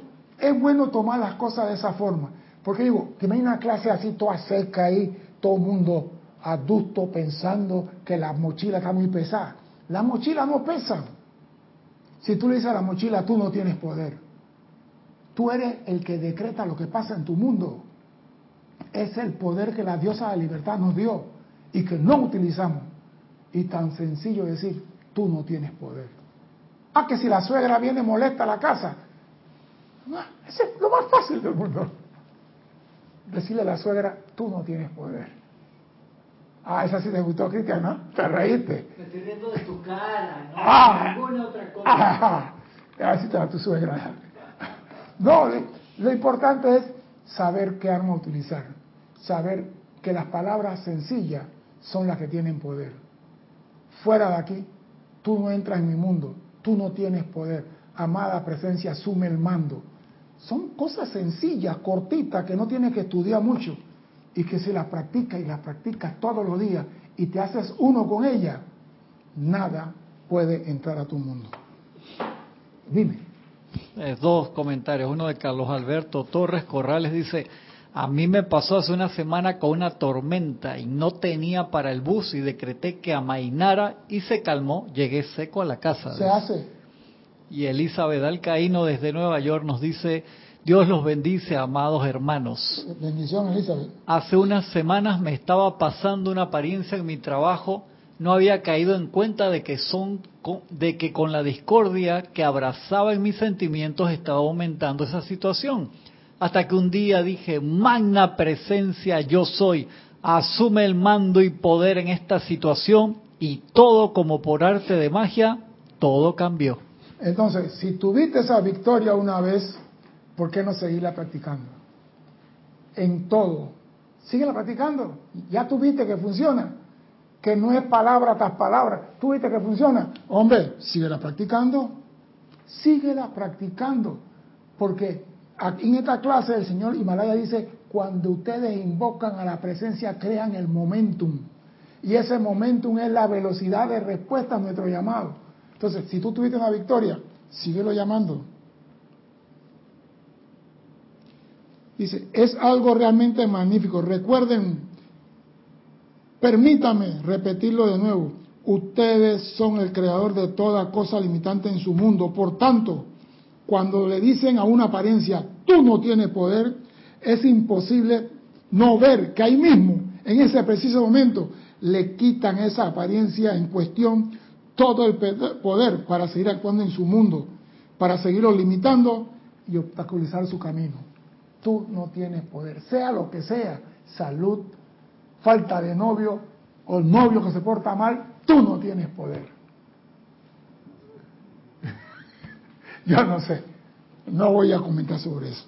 es bueno tomar las cosas de esa forma. Porque digo, hay una clase así toda seca ahí, todo mundo adusto pensando que la mochila está muy pesada. La mochila no pesa. Si tú le dices a la mochila, tú no tienes poder. Tú eres el que decreta lo que pasa en tu mundo. Es el poder que la diosa de la libertad nos dio y que no utilizamos. Y tan sencillo decir, tú no tienes poder. Ah, que si la suegra viene molesta a la casa. Ese es lo más fácil del mundo. Decirle a la suegra, tú no tienes poder. Ah, esa sí te gustó, Cristian, ¿no? Te reíste. Me estoy de tu cara, no ah, ninguna otra cosa. Ah, a ver si te va tu suegra. No, lo importante es saber qué arma utilizar. Saber que las palabras sencillas son las que tienen poder. Fuera de aquí, tú no entras en mi mundo, tú no tienes poder. Amada presencia, asume el mando. Son cosas sencillas, cortitas, que no tienes que estudiar mucho y que si la practicas y la practicas todos los días y te haces uno con ella, nada puede entrar a tu mundo. Dime. Eh, dos comentarios. Uno de Carlos Alberto Torres Corrales dice, a mí me pasó hace una semana con una tormenta y no tenía para el bus y decreté que amainara y se calmó. Llegué seco a la casa. Se hace. Y Elizabeth Alcaíno desde Nueva York nos dice, Dios los bendice, amados hermanos. Bendición, Elizabeth. Hace unas semanas me estaba pasando una apariencia en mi trabajo. No había caído en cuenta de que son de que con la discordia que abrazaba en mis sentimientos estaba aumentando esa situación. Hasta que un día dije, magna presencia yo soy, asume el mando y poder en esta situación y todo como por arte de magia, todo cambió. Entonces, si tuviste esa victoria una vez, ¿por qué no seguirla practicando? En todo. Síguela practicando. Ya tuviste que funciona. Que no es palabra tras palabra. Tú viste que funciona. Hombre, síguela practicando. Síguela practicando. Porque en esta clase el señor Himalaya dice, cuando ustedes invocan a la presencia, crean el momentum. Y ese momentum es la velocidad de respuesta a nuestro llamado. Entonces, si tú tuviste una victoria, síguelo llamando. Dice, es algo realmente magnífico. Recuerden, permítame repetirlo de nuevo. Ustedes son el creador de toda cosa limitante en su mundo. Por tanto, cuando le dicen a una apariencia, tú no tienes poder, es imposible no ver que ahí mismo, en ese preciso momento, le quitan esa apariencia en cuestión todo el poder para seguir actuando en su mundo, para seguirlo limitando y obstaculizar su camino tú no tienes poder, sea lo que sea, salud, falta de novio o el novio que se porta mal, tú no tienes poder. Yo no sé, no voy a comentar sobre eso.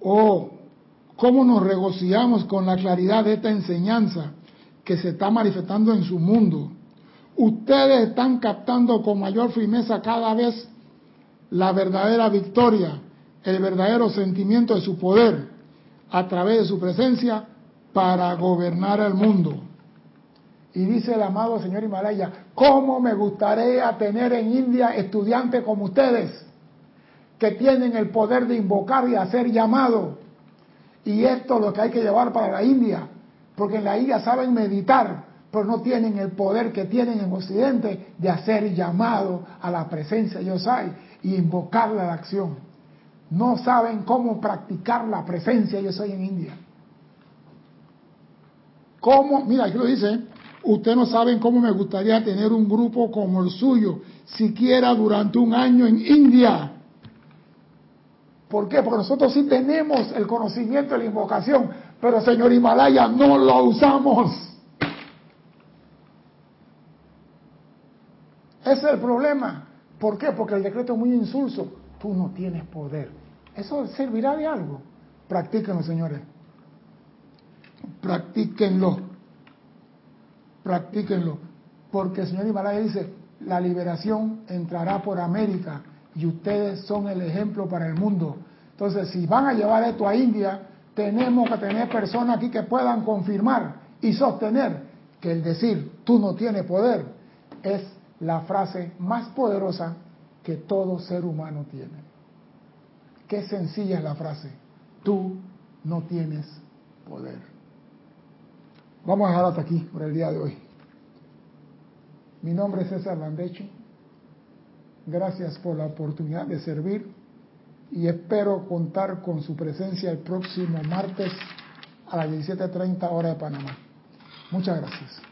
O cómo nos regocijamos con la claridad de esta enseñanza que se está manifestando en su mundo. Ustedes están captando con mayor firmeza cada vez la verdadera victoria, el verdadero sentimiento de su poder a través de su presencia para gobernar el mundo. Y dice el amado señor Himalaya, ¿cómo me gustaría tener en India estudiantes como ustedes, que tienen el poder de invocar y hacer llamado? Y esto es lo que hay que llevar para la India, porque en la India saben meditar, pero no tienen el poder que tienen en Occidente de hacer llamado a la presencia yo soy y invocarla a la acción. No saben cómo practicar la presencia yo soy en India. ¿Cómo? Mira, aquí lo dice, ustedes no saben cómo me gustaría tener un grupo como el suyo, siquiera durante un año en India. ¿Por qué? Porque nosotros sí tenemos el conocimiento de la invocación, pero señor Himalaya no lo usamos. Ese es el problema. ¿Por qué? Porque el decreto es muy insulso. Tú no tienes poder. ¿Eso servirá de algo? Practíquenlo, señores. Practíquenlo. Practíquenlo. Porque el señor Himalaya dice, la liberación entrará por América y ustedes son el ejemplo para el mundo. Entonces, si van a llevar esto a India, tenemos que tener personas aquí que puedan confirmar y sostener que el decir tú no tienes poder es la frase más poderosa que todo ser humano tiene. Qué sencilla es la frase. Tú no tienes poder. Vamos a dejar hasta aquí por el día de hoy. Mi nombre es César Landecho. Gracias por la oportunidad de servir y espero contar con su presencia el próximo martes a las 17.30 hora de Panamá. Muchas gracias.